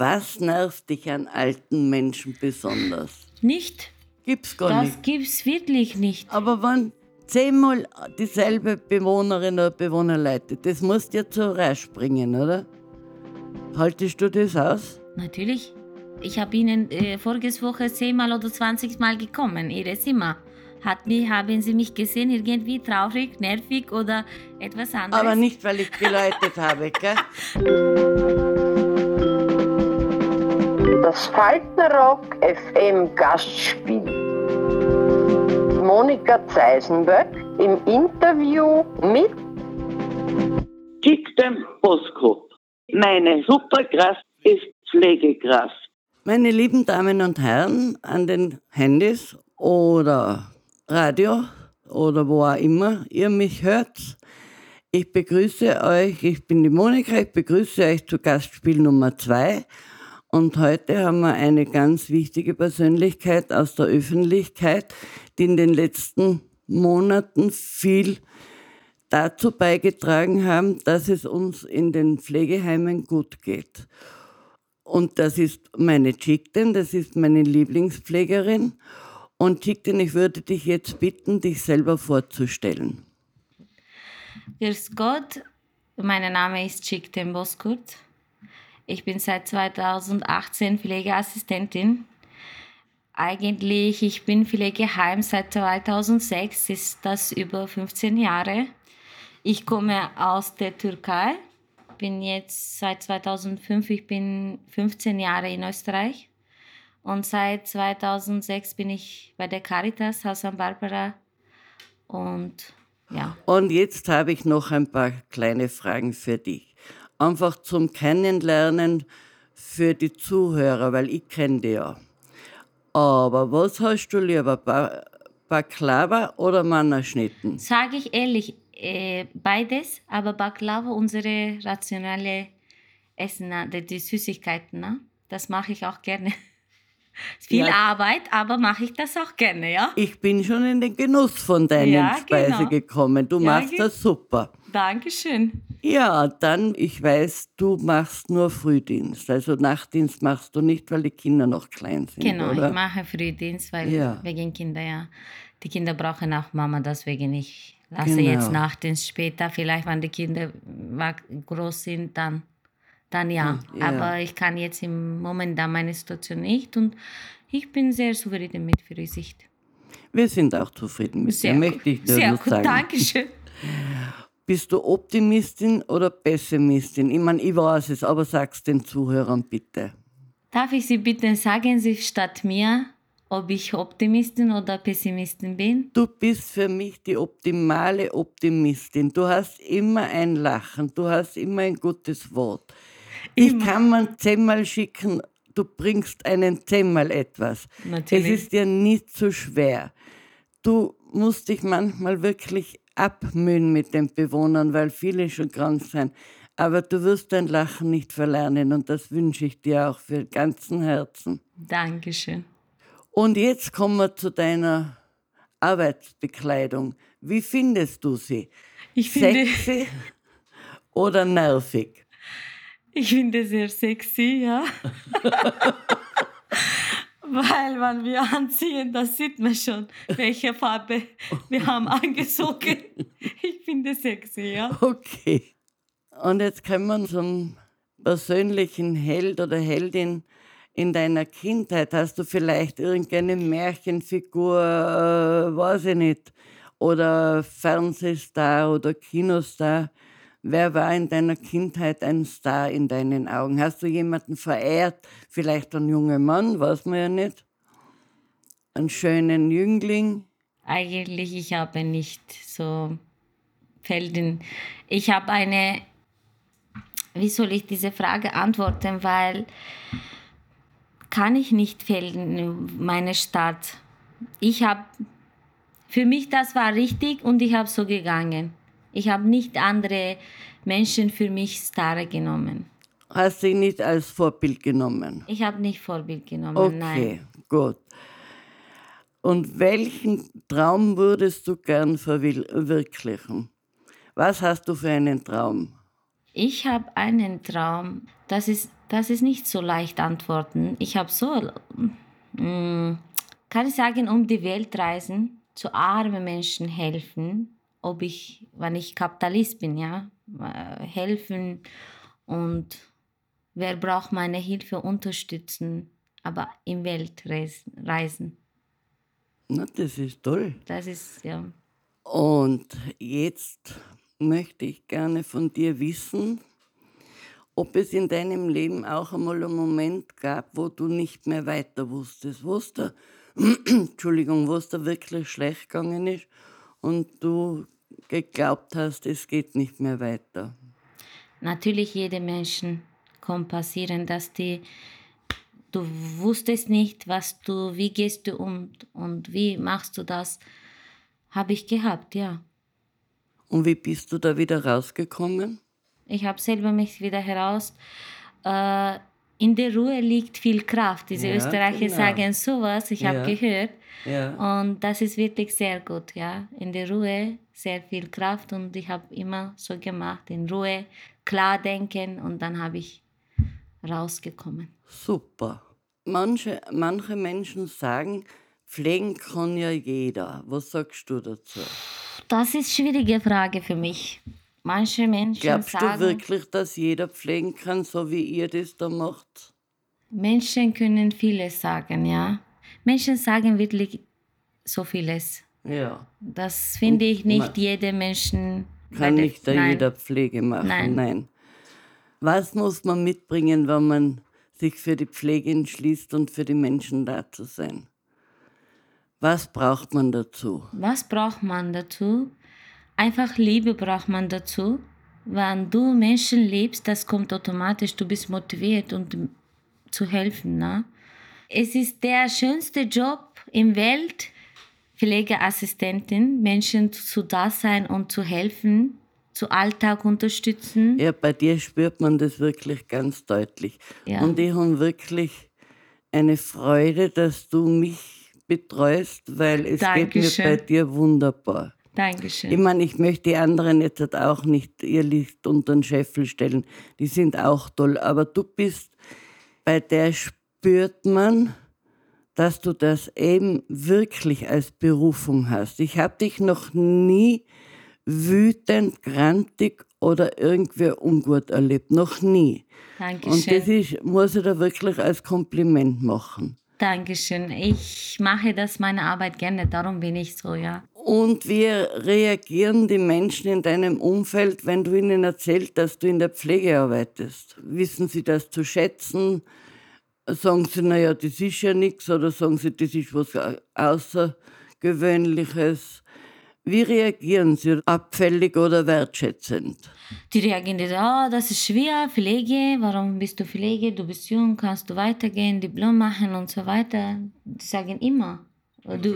Was nervt dich an alten Menschen besonders? Nicht. Gibt's gar Das nicht. gibt's wirklich nicht. Aber wenn zehnmal dieselbe Bewohnerin oder Bewohner leitet, das muss dir zu rasch bringen, oder? Haltest du das aus? Natürlich. Ich habe Ihnen äh, voriges Woche zehnmal oder 20 Mal gekommen, Ihre Zimmer. Hat mich, haben Sie mich gesehen, irgendwie traurig, nervig oder etwas anderes? Aber nicht, weil ich geläutet habe, gell? Das Faltenrock FM Gastspiel. Monika Zeisenböck im Interview mit Schick dem Bosco. Meine Superkraft ist Pflegekraft. Meine lieben Damen und Herren an den Handys oder Radio oder wo auch immer ihr mich hört, ich begrüße euch, ich bin die Monika, ich begrüße euch zu Gastspiel Nummer zwei. Und heute haben wir eine ganz wichtige Persönlichkeit aus der Öffentlichkeit, die in den letzten Monaten viel dazu beigetragen haben, dass es uns in den Pflegeheimen gut geht. Und das ist meine Chickten, das ist meine Lieblingspflegerin. Und Chickten, ich würde dich jetzt bitten, dich selber vorzustellen. Grüß Gott, mein Name ist Chick Temboskurt. Ich bin seit 2018 Pflegeassistentin. Eigentlich, ich bin Pflegeheim seit 2006, ist das über 15 Jahre. Ich komme aus der Türkei, bin jetzt seit 2005, ich bin 15 Jahre in Österreich. Und seit 2006 bin ich bei der Caritas Haus am Barbara. Und ja, Und jetzt habe ich noch ein paar kleine Fragen für dich. Einfach zum Kennenlernen für die Zuhörer, weil ich kenne die ja. Aber was hast du lieber, Ba- Baklava oder Mannerschnitten? Sage ich ehrlich, äh, beides, aber Baklava, unsere rationale Essen, ne, die, Süßigkeiten, ne? das mache ich auch gerne. Viel Ja. Arbeit, aber mache ich das auch gerne, ja? Ich bin schon in den Genuss von deinen Ja, Speise genau. gekommen. Du Ja, machst das super. Dankeschön. Ja, dann, ich weiß, du machst nur Frühdienst. Also Nachtdienst machst du nicht, weil die Kinder noch klein sind, Genau, oder? ich mache Frühdienst, weil Ja. wegen Kinder, ja. Die Kinder brauchen auch Mama, deswegen ich lasse Genau. jetzt Nachtdienst später, vielleicht wenn die Kinder groß sind, dann, dann ja. Ja. Aber ich kann jetzt im Moment da meine Situation nicht und ich bin sehr zufrieden mit Frühsicht. Wir sind auch zufrieden mit Sehr dir, möchte ich dir Sehr nur gut, sagen. Dankeschön. Bist du Optimistin oder Pessimistin? Ich meine, ich weiß es, aber sag's den Zuhörern bitte. Darf ich Sie bitten, sagen Sie statt mir, ob ich Optimistin oder Pessimistin bin? Du bist für mich die optimale Optimistin. Du hast immer ein Lachen, du hast immer ein gutes Wort. Ich kann man zehnmal schicken, du bringst einen zehnmal etwas. Natürlich. Es ist dir nicht so schwer. Du musst dich manchmal wirklich abmühen mit den Bewohnern, weil viele schon krank sind. Aber du wirst dein Lachen nicht verlernen und das wünsche ich dir auch für ganzen Herzen. Dankeschön. Und jetzt kommen wir zu deiner Arbeitsbekleidung. Wie findest du sie? Ich finde, Sexy oder nervig? ich finde sehr sexy, ja. Weil, wenn wir anziehen, da sieht man schon, welche Farbe wir haben angezogen. Ich finde sexy, ja. Okay. Und jetzt kommen wir zum persönlichen Held oder Heldin in deiner Kindheit. Hast du vielleicht irgendeine Märchenfigur, äh, weiß ich nicht, oder Fernsehstar oder Kinostar? Wer war in deiner Kindheit ein Star in deinen Augen? Hast du jemanden verehrt? Vielleicht einen jungen Mann, weiß man ja nicht. Einen schönen Jüngling? Eigentlich, ich habe nicht so Felden. Ich habe eine, wie soll ich diese Frage antworten, weil kann ich nicht Felden, meine Stadt. Ich habe, für mich das war richtig und ich habe so gegangen. Ich habe nicht andere Menschen für mich Starre genommen. Hast du nicht als Vorbild genommen? Ich habe nicht Vorbild genommen, nein. Okay, gut. Und welchen Traum würdest du gern verwirklichen? Was hast du für einen Traum? Ich habe einen Traum. Das ist Das ist nicht so leicht antworten. Ich habe so, mm, kann ich sagen, um die Welt reisen, zu armen Menschen helfen, ob ich, wenn ich Kapitalist bin, ja, äh, helfen und wer braucht meine Hilfe unterstützen, aber in Welt reisen. Na, das ist toll. Das ist, ja. Und jetzt möchte ich gerne von dir wissen, ob es in deinem Leben auch einmal einen Moment gab, wo du nicht mehr weiter wusstest, wo es da, Entschuldigung, wo es da wirklich schlecht gegangen ist und du geglaubt hast, es geht nicht mehr weiter. Natürlich, jedem Menschen kann passieren, dass die, du wusstest nicht, was du, wie gehst du um und wie machst du das, habe ich gehabt, ja. Und wie bist du da wieder rausgekommen? Ich habe selber mich wieder heraus. Äh, in der Ruhe liegt viel Kraft. Diese ja, Österreicher genau. sagen sowas, ich ja. habe gehört. Ja. Und das ist wirklich sehr gut, ja. In der Ruhe sehr viel Kraft und ich habe immer so gemacht, in Ruhe, klar denken und dann habe ich rausgekommen. Super. Manche, manche Menschen sagen, pflegen kann ja jeder. Was sagst du dazu? Das ist eine schwierige Frage für mich. Manche Menschen Glaubst sagen... Glaubst du wirklich, dass jeder pflegen kann, so wie ihr das da macht? Menschen können vieles sagen, ja. Menschen sagen wirklich so vieles. Ja. Das finde ich nicht jeder Menschen... Kann nicht da jeder Pflege machen, nein. nein. Was muss man mitbringen, wenn man sich für die Pflege entschließt und für die Menschen da zu sein? Was braucht man dazu? Was braucht man dazu? Einfach Liebe braucht man dazu. Wenn du Menschen liebst, das kommt automatisch, du bist motiviert und zu helfen. Ne? Es ist der schönste Job im Welt, Pflegeassistentin, Menschen zu da sein und zu helfen zu Alltag unterstützen. Ja, bei dir spürt man das wirklich ganz deutlich. Ja. Und ich habe wirklich eine Freude, dass du mich betreust, weil es Dankeschön. geht mir bei dir wunderbar. Dankeschön. Ich meine, ich möchte die anderen jetzt halt auch nicht ihr Licht unter den Scheffel stellen. Die sind auch toll. Aber du bist, bei der spürt man, dass du das eben wirklich als Berufung hast. Ich habe dich noch nie wütend, grantig oder irgendwie ungut erlebt. Noch nie. Dankeschön. Und das ist, muss ich da wirklich als Kompliment machen. Dankeschön. Ich mache das meine Arbeit gerne, darum bin ich so, ja. Und wie reagieren die Menschen in deinem Umfeld, wenn du ihnen erzählst, dass du in der Pflege arbeitest? Wissen sie das zu schätzen? Sagen sie, naja, das ist ja nichts, oder sagen sie, das ist was Außergewöhnliches? Wie reagieren Sie abfällig oder wertschätzend? Die reagieren, oh, das ist schwer, Pflege, warum bist du Pflege, du bist jung, kannst du weitergehen, Diplom machen und so weiter. Die sagen immer. Du,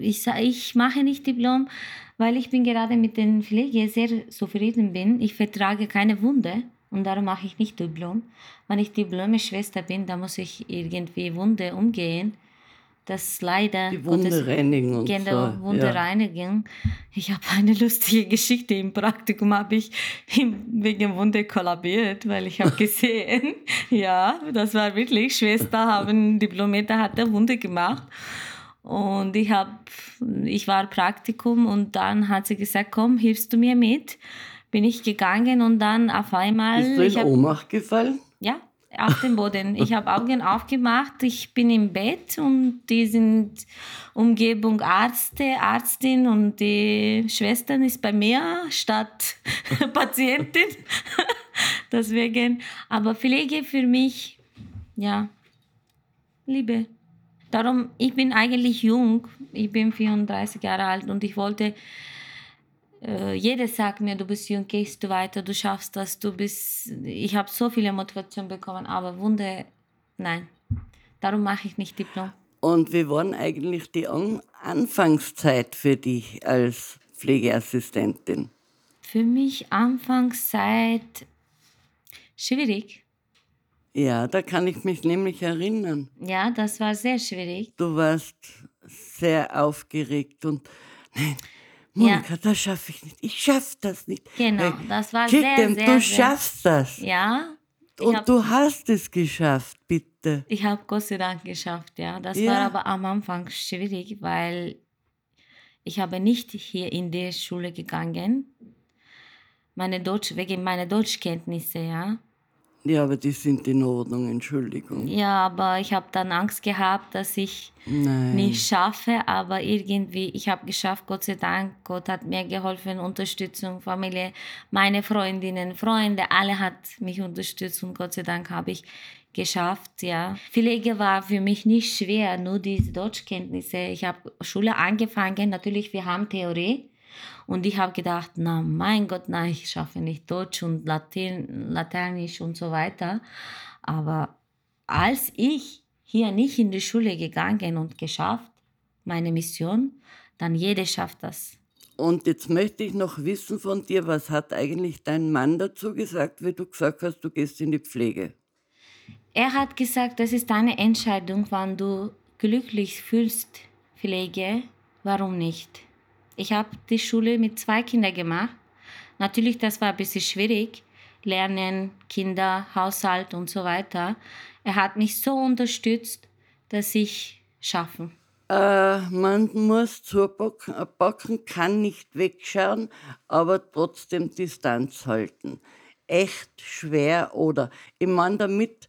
ich, ich mache nicht Diplom, weil ich bin gerade mit den Pflege sehr zufrieden bin. Ich vertrage keine Wunde und darum mache ich nicht Diplom. Wenn ich Diplom-Schwester bin, dann muss ich irgendwie Wunde umgehen das leider die Wunde Gottes, reinigen und genau, so. Wunde ja. reinigen. Ich habe eine lustige Geschichte im Praktikum habe ich wegen Wunde kollabiert, weil ich habe gesehen, ja, das war wirklich Schwester haben Diplometer hat der Wunde gemacht und ich habe ich war Praktikum und dann hat sie gesagt, komm, hilfst du mir mit? Bin ich gegangen und dann auf einmal Bist du in hab, Ohnmacht gefallen? Ja, auf dem Boden. Ich habe Augen aufgemacht, ich bin im Bett und die sind Umgebung Ärzte, Arztin und die Schwestern ist bei mir statt Patientin. Deswegen, aber Pflege für mich, ja, Liebe. Darum, ich bin eigentlich jung, ich bin 34 Jahre alt und ich wollte äh, jeder sagt mir, du bist jung, gehst du weiter, du schaffst das, du bist. Ich habe so viele Motivation bekommen, aber Wunder, nein. Darum mache ich nicht Diplom. Und wie war eigentlich die An Anfangszeit für dich als Pflegeassistentin? Für mich Anfangszeit schwierig. Ja, da kann ich mich nämlich erinnern. Ja, das war sehr schwierig. Du warst sehr aufgeregt und nein, Monika, ja. das schaffe ich nicht. Ich schaffe das nicht. Genau, das war Chicken, sehr, sehr, du schaffst das. Ja, Ich Und hab- du hast es geschafft, bitte. Ich habe Gott sei Dank geschafft, ja. Das Ja. war aber am Anfang schwierig, weil ich habe nicht hier in die Schule gegangen. Meine Deutsch, wegen meiner Deutschkenntnisse, ja. Ja, aber die sind in Ordnung, Entschuldigung. Ja, aber ich habe dann Angst gehabt, dass ich Nein. nicht schaffe, aber irgendwie, ich habe geschafft, Gott sei Dank. Gott hat mir geholfen, Unterstützung, Familie, meine Freundinnen, Freunde, alle hat mich unterstützt und Gott sei Dank habe ich geschafft, ja. Pflege war für mich nicht schwer, nur diese Deutschkenntnisse. Ich habe Schule angefangen, natürlich, wir haben Theorie. Und ich habe gedacht, na mein Gott, nein, ich schaffe nicht Deutsch und Latein, Lateinisch und so weiter. Aber als ich hier nicht in die Schule gegangen und geschafft, meine Mission, dann jeder schafft das. Und jetzt möchte ich noch wissen von dir, was hat eigentlich dein Mann dazu gesagt, wie du gesagt hast, du gehst in die Pflege? Er hat gesagt, das ist deine Entscheidung, wann du glücklich fühlst, Pflege, warum nicht? Ich habe die Schule mit zwei Kindern gemacht. Natürlich, das war ein bisschen schwierig. Lernen, Kinder, Haushalt und so weiter. Er hat mich so unterstützt, dass ich schaffen. Äh, man muss zupacken, ein Backen kann nicht wegschauen, aber trotzdem Distanz halten. Echt schwer oder, ich meine damit,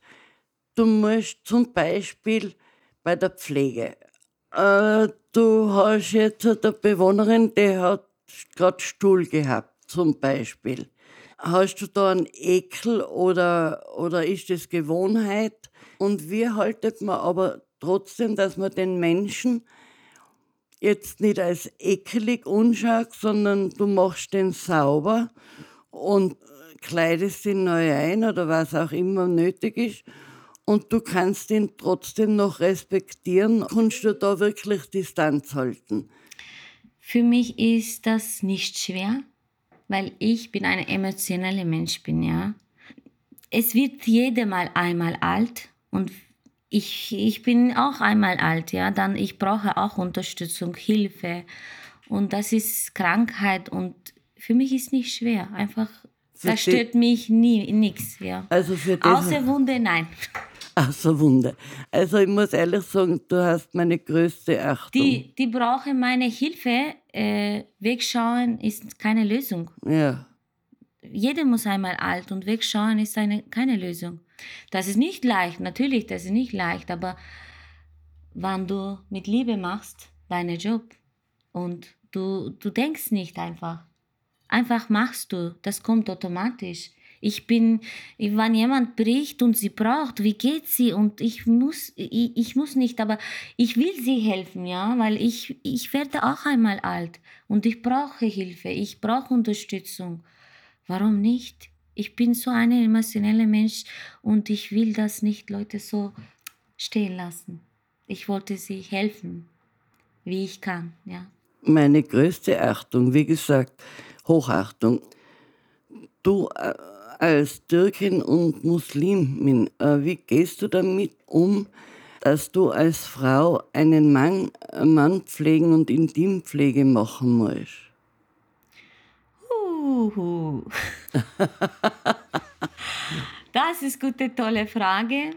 du musst zum Beispiel bei der Pflege, äh, du hast jetzt eine Bewohnerin, die hat gerade Stuhl gehabt, zum Beispiel. Hast du da einen Ekel oder, oder ist das Gewohnheit? Und wie haltet man aber trotzdem, dass man den Menschen jetzt nicht als ekelig anschaut, sondern du machst den sauber und kleidest ihn neu ein oder was auch immer nötig ist. Und du kannst ihn trotzdem noch respektieren. Kannst du da wirklich Distanz halten? Für mich ist das nicht schwer, weil ich bin ein emotionaler Mensch bin, ja. Es wird jeder mal einmal alt und ich, ich bin auch einmal alt, ja. Dann ich brauche auch Unterstützung, Hilfe und das ist Krankheit und für mich ist nicht schwer. Einfach, das stört mich nie, nichts, ja. Also für Außer Wunde, nein. So, Wunder. Also ich muss ehrlich sagen, du hast meine größte Achtung. Die, die brauchen meine Hilfe. Äh, wegschauen ist keine Lösung. Ja. Jeder muss einmal alt und wegschauen ist eine, keine Lösung. Das ist nicht leicht, natürlich, das ist nicht leicht, aber wenn du mit Liebe machst, deinen Job und du, du denkst nicht einfach, einfach machst du, das kommt automatisch. Ich bin, wenn jemand bricht und sie braucht, wie geht sie? Und ich muss, ich, ich muss nicht, aber ich will sie helfen, ja, weil ich, ich werde auch einmal alt und ich brauche Hilfe, ich brauche Unterstützung. Warum nicht? Ich bin so ein emotioneller Mensch und ich will das nicht Leute so stehen lassen. Ich wollte sie helfen, wie ich kann, ja. Meine größte Achtung, wie gesagt, Hochachtung. Du äh, als Türkin und Muslimin, äh, wie gehst du damit um, dass du als Frau einen Mann, äh, Mann pflegen und Intimpflege machen musst? Uhu. Das ist gute, tolle Frage.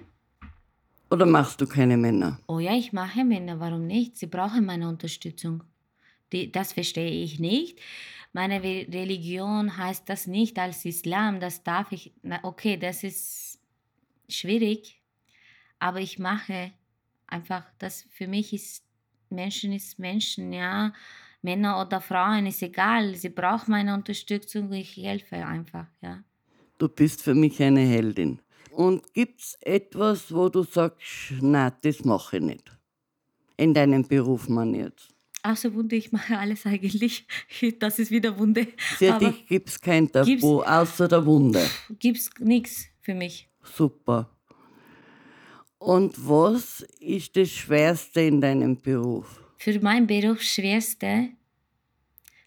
Oder machst du keine Männer? Oh ja, ich mache Männer, warum nicht? Sie brauchen meine Unterstützung. Das verstehe ich nicht. Meine Re- Religion heißt das nicht als Islam, das darf ich. Okay, das ist schwierig, aber ich mache einfach, das für mich ist Menschen ist Menschen, ja. Männer oder Frauen ist egal, sie brauchen meine Unterstützung, ich helfe einfach, ja. Du bist für mich eine Heldin. Und gibt's etwas, wo du sagst, na, das mache ich nicht? In deinem Beruf, man jetzt. Außer Wunde, ich mache alles eigentlich. Das ist wieder Wunde. Für aber dich gibt's kein Tabu, gibt's- außer der Wunde. gibt's nichts für mich. Super. Und was ist das Schwerste in deinem Beruf? Für meinen Beruf schwerste,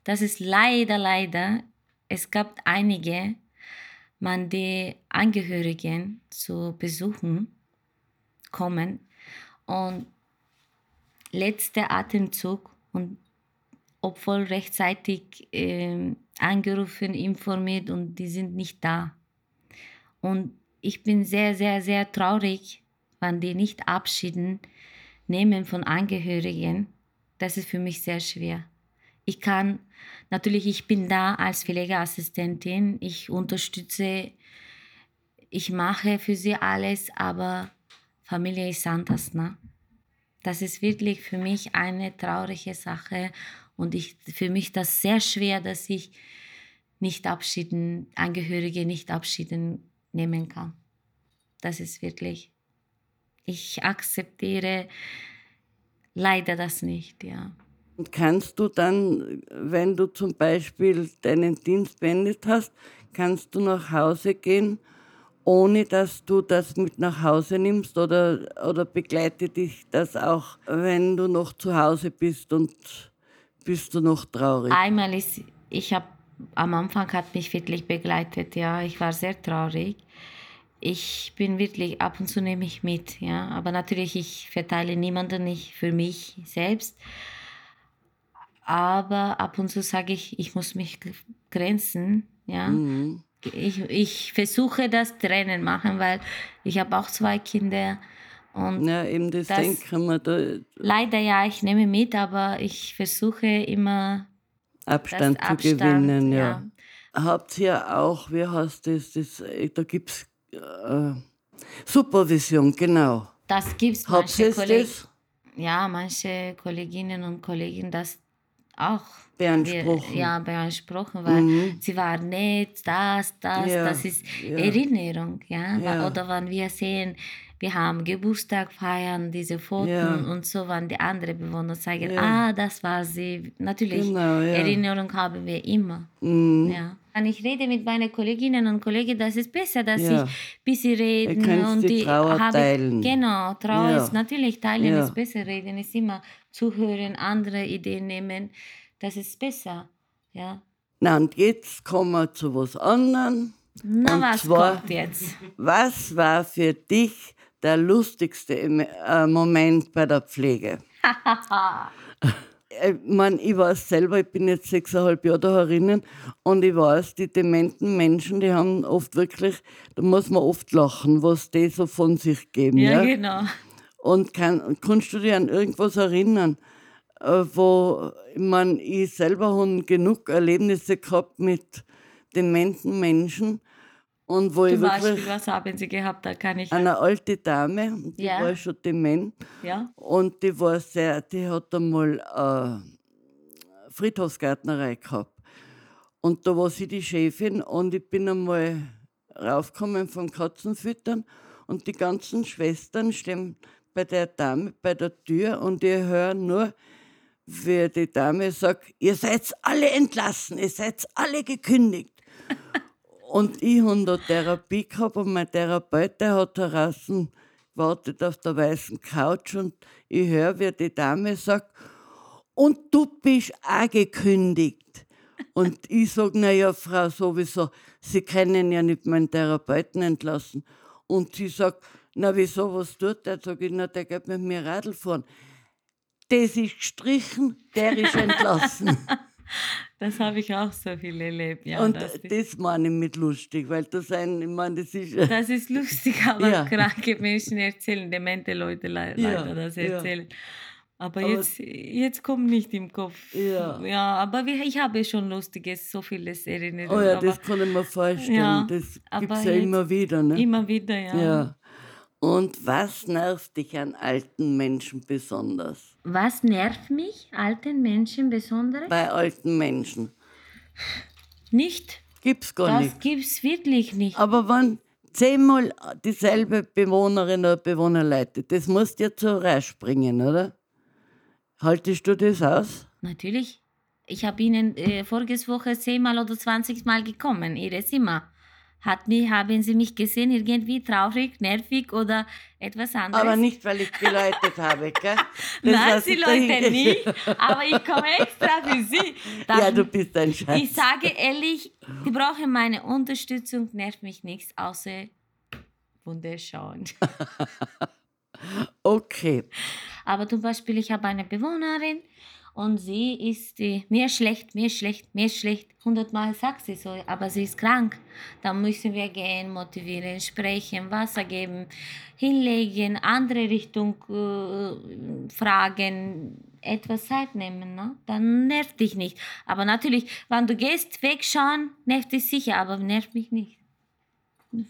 das ist leider, leider, es gab einige, man die Angehörigen zu besuchen kommen und letzter Atemzug und obwohl rechtzeitig ähm, angerufen, informiert und die sind nicht da. Und ich bin sehr, sehr, sehr traurig, wenn die nicht Abschieden nehmen von Angehörigen. Das ist für mich sehr schwer. Ich kann, natürlich, ich bin da als Pflegeassistentin, ich unterstütze, ich mache für sie alles, aber Familie ist anders, ne? Das ist wirklich für mich eine traurige Sache und ich, für mich das sehr schwer, dass ich nicht abschieden, Angehörige nicht abschieden nehmen kann. Das ist wirklich, ich akzeptiere leider das nicht, ja. Und kannst du dann, wenn du zum Beispiel deinen Dienst beendet hast, kannst du nach Hause gehen, ohne dass du das mit nach Hause nimmst oder, oder begleitet dich das auch, wenn du noch zu Hause bist und bist du noch traurig? Einmal ist, ich habe am Anfang hat mich wirklich begleitet, ja, ich war sehr traurig. Ich bin wirklich, ab und zu nehme ich mit, ja, aber natürlich, ich verteile niemanden, nicht für mich selbst. Aber ab und zu sage ich, ich muss mich grenzen, ja. Mhm. Ich, ich versuche das Trennen machen, weil ich habe auch zwei Kinder und Ja, eben das, Das- denken wir, da leider ja, ich nehme mit, aber ich versuche immer Abstand zu Abstand, gewinnen, ja. Habt ihr auch, wie heißt das, das äh, da gibt es äh, Supervision, genau. Das gibt es manche Kollegen. Ja, manche Kolleginnen und Kollegen das auch beanspruchen? Wir, ja, beanspruchen, weil Mhm. sie waren nett, das, das, Ja, das ist ja. Erinnerung, ja? Ja. Oder wenn wir sehen, wir haben Geburtstag feiern, diese Fotos Ja. und so, wenn die anderen Bewohner sagen, Ja. ah, das war sie. Natürlich, Genau, ja. Erinnerung haben wir immer. Mhm. Ja. Wenn ich rede mit meinen Kolleginnen und Kollegen, das ist besser, dass ich ein bisschen reden und die die Trauer habe- teilen. Genau, Trauer ist natürlich teilen ist besser, reden ist immer zuhören, andere Ideen nehmen, das ist besser. Ja. Na, und jetzt kommen wir zu was anderem. Na, Und was zwar- kommt jetzt? Was war für dich der lustigste äh, Moment bei der Pflege? ich mein, ich weiß selber, ich bin jetzt sechseinhalb Jahre da herinnen und ich weiß, die dementen Menschen, die haben oft wirklich, da muss man oft lachen, was die so von sich geben. ja, Ja, genau. Und kann, kannst du dich an irgendwas erinnern, äh, wo, ich meine, ich selber habe genug Erlebnisse gehabt mit dementen Menschen und wo ich Zum wirklich was haben Sie gehabt? Da kann ich. eine alte Dame, die Ja. war schon dement Ja? und die war sehr, die hat einmal eine Friedhofsgärtnerei gehabt. Und da war sie die Chefin und ich bin einmal raufgekommen vom Katzenfüttern und die ganzen Schwestern stehen bei der Dame bei der Tür und ich höre nur, wie die Dame sagt, ihr seid alle entlassen, ihr seid alle gekündigt. Und ich habe da Therapie gehabt und mein Therapeut, der hat draußen gewartet auf der weißen Couch und ich höre, wie die Dame sagt, und du bist auch gekündigt. Und ich sage, naja, Frau, sowieso, Sie können ja nicht meinen Therapeuten entlassen. Und sie sagt, na wieso, was tut der? Sag ich, na, der geht mit mir Radl fahren. Das ist gestrichen, der ist entlassen. Das habe ich auch so viel erlebt. Ja, und das, das meine ich mit lustig, weil das ein, ich meine, das ist. das ist lustig, aber Ja. kranke Menschen erzählen, demente Leute le Ja, leider das ja. erzählen. Aber, Aber- jetzt, jetzt kommt nicht im Kopf. Ja. ja aber ich habe schon Lustiges, so vieles erinnert. Oh ja, aber das kann ich mir vorstellen. Ja, das gibt es ja jetzt immer wieder. Ne? immer wieder, ja. Ja. Und was nervt dich an alten Menschen besonders? Was nervt mich, alten Menschen besonders? Bei alten Menschen. Nicht. Gibt's gar Das nicht. gibt's wirklich nicht. Aber wenn zehnmal dieselbe Bewohnerin oder Bewohner leitet, das muss dir zu rasch bringen, oder? Haltest du das aus? Natürlich. Ich habe Ihnen äh, voriges Woche zehnmal oder 20 Mal gekommen, Ihre Zimmer. Hat mich, haben Sie mich gesehen, irgendwie traurig, nervig oder etwas anderes? Aber nicht, weil ich geläutet habe, gell? Das Nein, Sie denke- nicht, aber ich komme extra für Sie. Ja, Das- du bist ein Schatz. ich sage ehrlich, die brauchen meine Unterstützung, nervt mich nichts, außer wunderschön. Okay. Aber zum Beispiel, ich habe eine Bewohnerin und sie ist äh, mir schlecht, mir schlecht, mir schlecht. Hundertmal sagt sie so, aber sie ist krank. Da müssen wir gehen, motivieren, sprechen, Wasser geben, hinlegen, andere Richtung äh, fragen, etwas Zeit nehmen. Ne? Dann nervt dich nicht. Aber natürlich, wenn du gehst, wegschauen, nervt dich sicher, aber nervt mich nicht.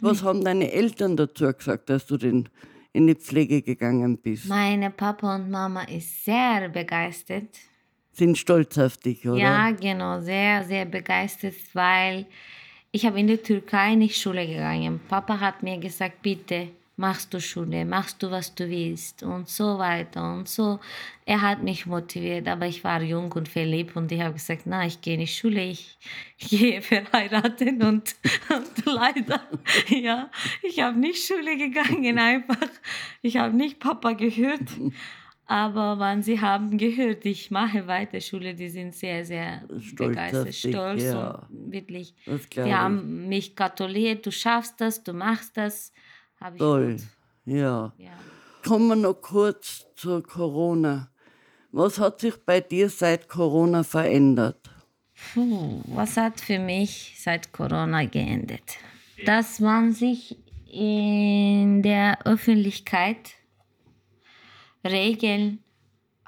Was haben deine Eltern dazu gesagt, dass du den in die Pflege gegangen bist? Meine Papa und Mama ist sehr begeistert. Sind stolz auf dich, oder? Ja, genau, sehr, sehr begeistert, weil ich habe in der Türkei nicht Schule gegangen. Papa hat mir gesagt, bitte machst du Schule, machst du, was du willst und so weiter und so. Er hat mich motiviert, aber ich war jung und verliebt und ich habe gesagt, na, ich gehe nicht Schule, ich, gehe verheiraten und, und leider, ja, ich habe nicht Schule gegangen einfach. Ich habe nicht Papa gehört. Aber wenn sie haben gehört, ich mache weiter Schule, die sind sehr, sehr Stolz begeistert, dich, stolz ja. und wirklich. Die haben mich gratuliert, du schaffst das, du machst das. Habe ich Toll. Ja. Ja. Kommen wir noch kurz zu Corona. Was hat sich bei dir seit Corona verändert? Puh, was hat für mich seit Corona geändert? Dass man sich in der Öffentlichkeit Regeln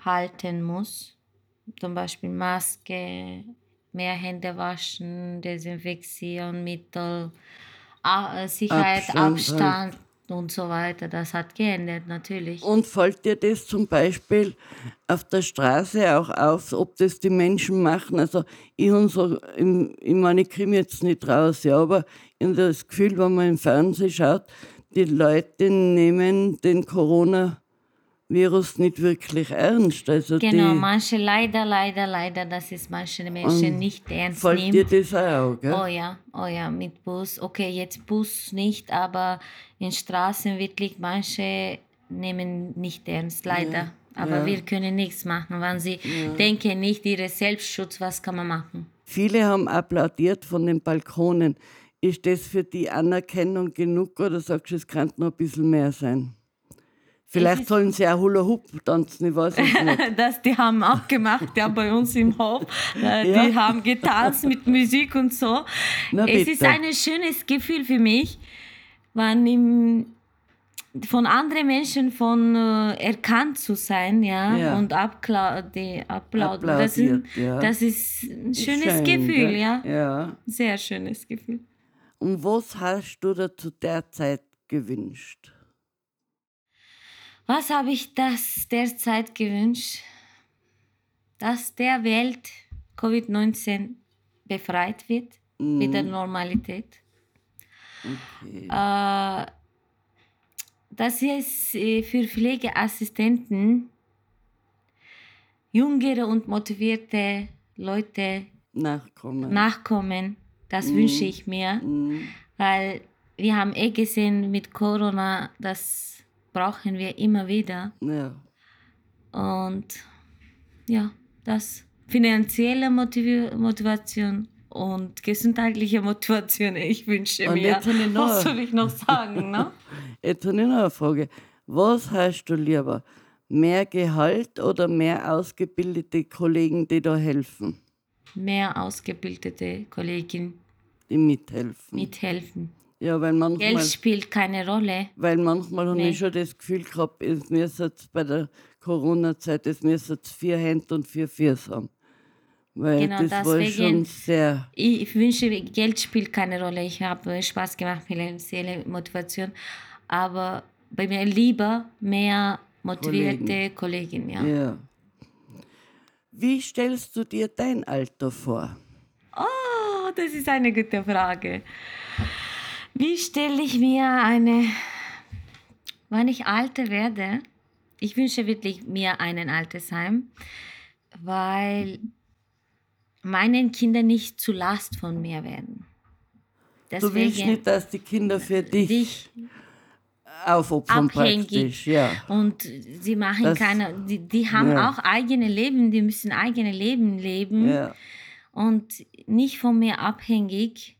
halten muss. Zum Beispiel Maske, mehr Hände waschen, Desinfektionsmittel, äh, Sicherheit, Abstand, Abstand, und so weiter. Das hat geändert, natürlich. Und fällt dir das zum Beispiel auf der Straße auch auf, ob das die Menschen machen? Also ich, und so, im- ich meine, ich komme jetzt nicht raus, ja, aber ich habe das Gefühl, wenn man im Fernsehen schaut, die Leute nehmen den Coronavirus nicht wirklich ernst. Also Genau, die, manche leider, leider, leider, dass es manche Menschen nicht ernst fällt nehmen. dir das auch, gell? Oh ja, oh ja, mit Bus. Okay, jetzt Bus nicht, aber in Straßen wirklich manche nehmen nicht ernst, leider. Aber ja. wir können nichts machen. Wenn sie denken nicht ihre Selbstschutz, was kann man machen? Viele haben applaudiert von den Balkonen. Ist das für die Anerkennung genug oder sagst du, es kann noch ein bisschen mehr sein? Vielleicht ist- sollen sie auch Hula Hoop tanzen, ich weiß es nicht. Das, die haben auch gemacht, ja, bei uns im Hof. Äh, Ja. Die haben getanzt mit Musik und so. Na es bitte. ist ein schönes Gefühl für mich, wenn im, von anderen Menschen von äh, erkannt zu sein, ja, Ja. und Appla die Applaud das, Applaudiert, ja. das ist ein schönes Schön, Gefühl, ja. ja. Sehr schönes Gefühl. Und was hast du dir zu der Zeit gewünscht? Was habe ich das derzeit gewünscht? Dass der Welt Covid-19 befreit wird, wieder Normalität. Äh, dass es äh, für Pflegeassistenten jüngere und motivierte Leute Nachkommen. nachkommen, das wünsche ich mir, Mhm. weil wir haben eh gesehen mit Corona, das brauchen wir immer wieder. Ja. Und ja, das finanzielle Motiv Motivation und gesundheitliche Motivation, ich wünsche Und mir. jetzt ich noch- Was soll ich noch sagen? Ne? Jetzt habe ich noch eine Frage. Was hast du lieber? Mehr Gehalt oder mehr ausgebildete Kollegen, die da helfen, Mehr ausgebildete Kollegen die mithelfen? mithelfen. Ja, weil manchmal, Geld spielt keine Rolle. weil manchmal habe Nee. ich schon das Gefühl gehabt, es jetzt bei der Corona-Zeit, es vier Hände und vier Füße haben. Weil Genau, das war schon sehr. Ich wünsche, Geld spielt keine Rolle. Ich habe Spaß gemacht, finanzielle Motivation. Aber bei mir lieber mehr motivierte Kollegen. ja. Ja. Wie stellst du dir dein Alter vor? Oh, das ist eine gute Frage. Wie stelle ich mir eine, wenn ich alter werde, ich wünsche wirklich mir einen Altersheim, weil meinen Kindern nicht zu Last von mir werden. Du willst nicht, dass die Kinder für dich dich aufopfern abhängig. praktisch. Ja. und sie machen Das- keine, die, die haben Ja. auch eigene Leben, die müssen eigene Leben leben. ja. und nicht von mir abhängig.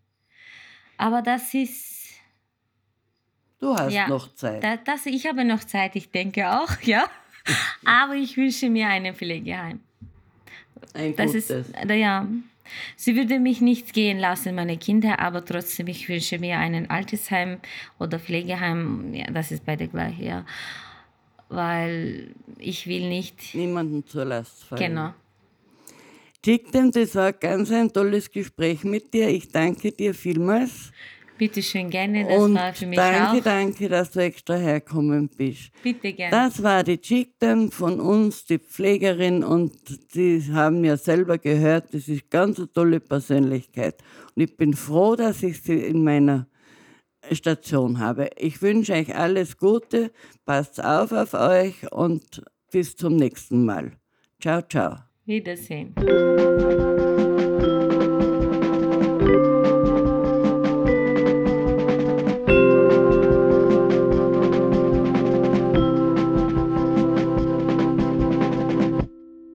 Aber das ist, Du hast Ja, noch Zeit. da, das, ich habe noch Zeit, ich denke auch, ja. Aber ich wünsche mir ein Pflegeheim. Ein Das gutes. ist, ja. Sie würde mich nicht gehen lassen, meine Kinder, aber trotzdem, ich wünsche mir ein Altersheim oder Pflegeheim. Ja, das ist beide gleich, ja. Weil ich will nicht. Niemanden zur Last fallen. Genau. Chicktem, das war ganz ein tolles Gespräch mit dir. Ich danke dir vielmals. Bitte schön gerne, das Und war für mich danke, auch. danke, dass du extra herkommen bist. Bitte gerne. Das war die Chicktem von uns, die Pflegerin, und Sie haben ja selber gehört, das ist ganz eine tolle Persönlichkeit. Und ich bin froh, dass ich sie in meiner Station habe. Ich wünsche euch alles Gute, passt auf auf euch und bis zum nächsten Mal. Ciao, ciao. be the same.